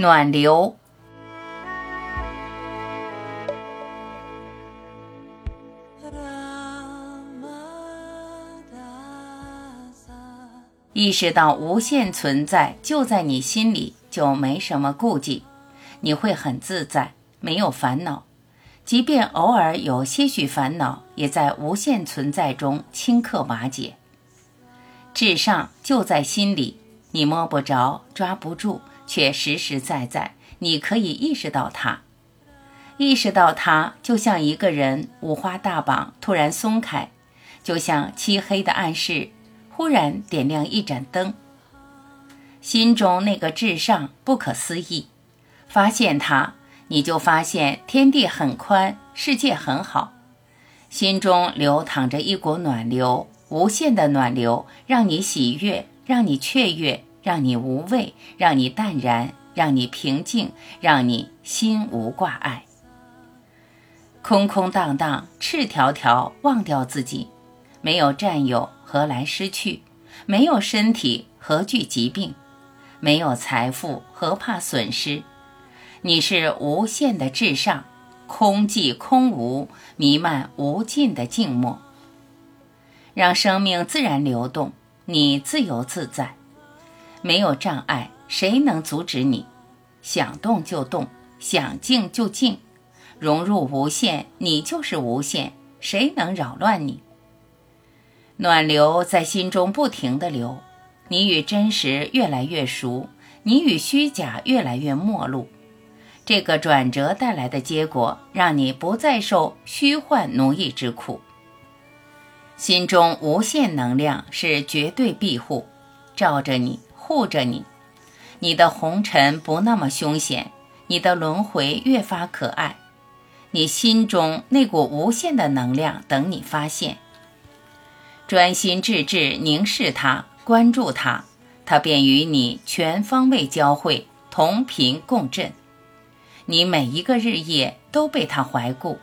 暖流。意识到无限存在就在你心里，就没什么顾忌，你会很自在，没有烦恼。即便偶尔有些许烦恼，也在无限存在中顷刻瓦解。至上就在心里，你摸不着、抓不住，却实实在在。你可以意识到它，意识到它，就像一个人五花大绑突然松开，就像漆黑的暗室忽然点亮一盏灯。心中那个至上不可思议，发现它。你就发现天地很宽，世界很好，心中流淌着一股暖流，无限的暖流，让你喜悦，让你雀跃，让你无畏，让你淡然，让你平静，让你心无挂碍。空空荡荡，赤条条，忘掉自己，没有占有，何来失去？没有身体，何惧疾病？没有财富，何怕损失？你是无限的至上，空寂空无，弥漫无尽的静默。让生命自然流动，你自由自在，没有障碍，谁能阻止你？想动就动，想静就静，融入无限，你就是无限，谁能扰乱你？暖流在心中不停地流，你与真实越来越熟，你与虚假越来越陌路。这个转折带来的结果，让你不再受虚幻奴役之苦。心中无限能量是绝对庇护，罩着你，护着你。你的红尘不那么凶险，你的轮回越发可爱。你心中那股无限的能量等你发现。专心致志凝视它，关注它，它便与你全方位交汇，同频共振。你每一个日夜都被它怀顾，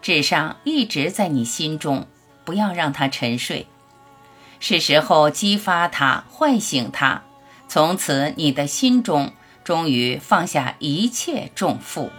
智商一直在你心中，不要让它沉睡，是时候激发它，唤醒它，从此你的心中终于放下一切重负。